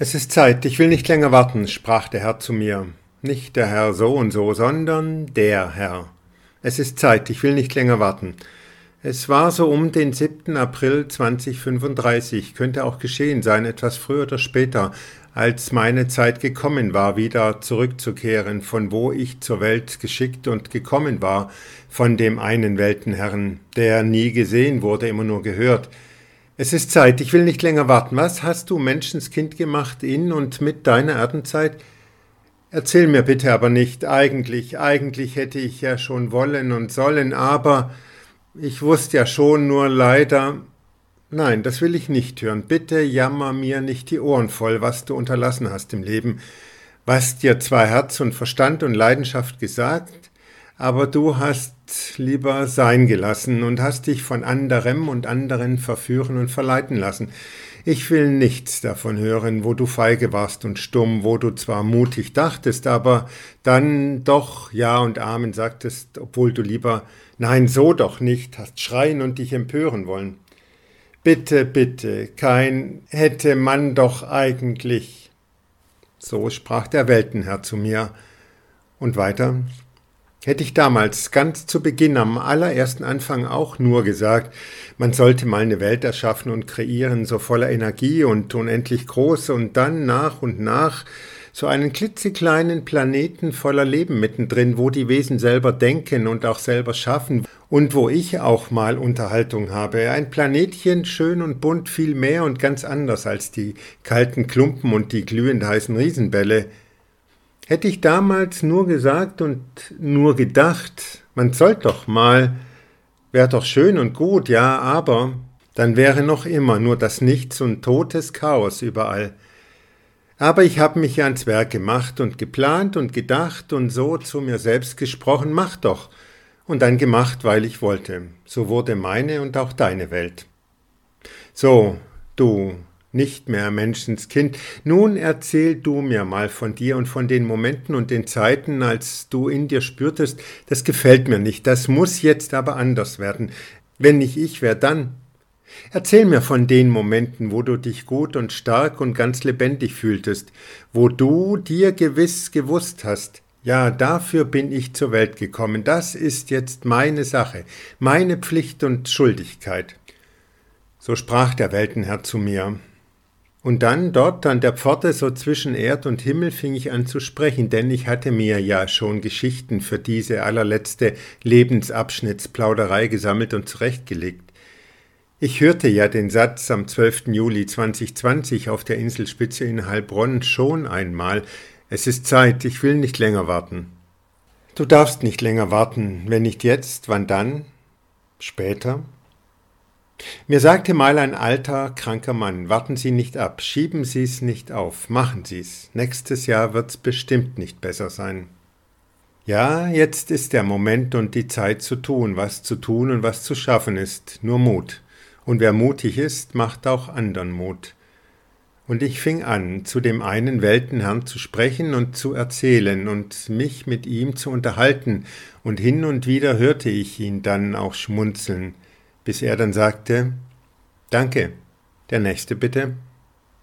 Es ist Zeit, ich will nicht länger warten, sprach der Herr zu mir. Nicht der Herr so und so, sondern der Herr. Es ist Zeit, ich will nicht länger warten. Es war so um den 7. April 2035, könnte auch geschehen sein, etwas früher oder später, als meine Zeit gekommen war, wieder zurückzukehren, von wo ich zur Welt geschickt und gekommen war, von dem einen Weltenherrn, der nie gesehen wurde, immer nur gehört, es ist Zeit, ich will nicht länger warten. Was hast du Menschenskind gemacht in und mit deiner Erdenzeit? Erzähl mir bitte aber nicht. Eigentlich, eigentlich hätte ich ja schon wollen und sollen, aber ich wusste ja schon, nur leider. Nein, das will ich nicht hören. Bitte jammer mir nicht die Ohren voll, was du unterlassen hast im Leben, was dir zwar Herz und Verstand und Leidenschaft gesagt, aber du hast lieber sein gelassen und hast dich von anderem und anderen verführen und verleiten lassen. Ich will nichts davon hören, wo du feige warst und stumm, wo du zwar mutig dachtest, aber dann doch Ja und Amen sagtest, obwohl du lieber Nein, so doch nicht hast schreien und dich empören wollen. Bitte, bitte, kein hätte man doch eigentlich. So sprach der Weltenherr zu mir. Und weiter, Hätte ich damals ganz zu Beginn am allerersten Anfang auch nur gesagt, man sollte mal eine Welt erschaffen und kreieren, so voller Energie und unendlich groß und dann nach und nach so einen klitzekleinen Planeten voller Leben mittendrin, wo die Wesen selber denken und auch selber schaffen und wo ich auch mal Unterhaltung habe. Ein Planetchen schön und bunt viel mehr und ganz anders als die kalten Klumpen und die glühend heißen Riesenbälle. Hätte ich damals nur gesagt und nur gedacht, man sollte doch mal, wäre doch schön und gut, ja, aber dann wäre noch immer nur das Nichts und totes Chaos überall. Aber ich habe mich ja ans Werk gemacht und geplant und gedacht und so zu mir selbst gesprochen, mach doch, und dann gemacht, weil ich wollte. So wurde meine und auch deine Welt. So, du, nicht mehr Menschenskind. Nun erzähl du mir mal von dir und von den Momenten und den Zeiten, als du in dir spürtest, das gefällt mir nicht, das muss jetzt aber anders werden. Wenn nicht ich, wer dann? Erzähl mir von den Momenten, wo du dich gut und stark und ganz lebendig fühltest, wo du dir gewiss gewusst hast, ja, dafür bin ich zur Welt gekommen, das ist jetzt meine Sache, meine Pflicht und Schuldigkeit. So sprach der Weltenherr zu mir, und dann dort an der Pforte so zwischen Erd und Himmel fing ich an zu sprechen, denn ich hatte mir ja schon Geschichten für diese allerletzte Lebensabschnittsplauderei gesammelt und zurechtgelegt. Ich hörte ja den Satz am 12. Juli 2020 auf der Inselspitze in Heilbronn schon einmal. Es ist Zeit, ich will nicht länger warten. Du darfst nicht länger warten, wenn nicht jetzt, wann dann? Später? Mir sagte mal ein alter, kranker Mann, warten Sie nicht ab, schieben Sie es nicht auf, machen Sie es. Nächstes Jahr wird's bestimmt nicht besser sein. Ja, jetzt ist der Moment und die Zeit zu tun, was zu tun und was zu schaffen ist, nur Mut. Und wer mutig ist, macht auch andern Mut. Und ich fing an, zu dem einen Weltenherrn zu sprechen und zu erzählen und mich mit ihm zu unterhalten, und hin und wieder hörte ich ihn dann auch schmunzeln, bis er dann sagte, Danke, der nächste bitte.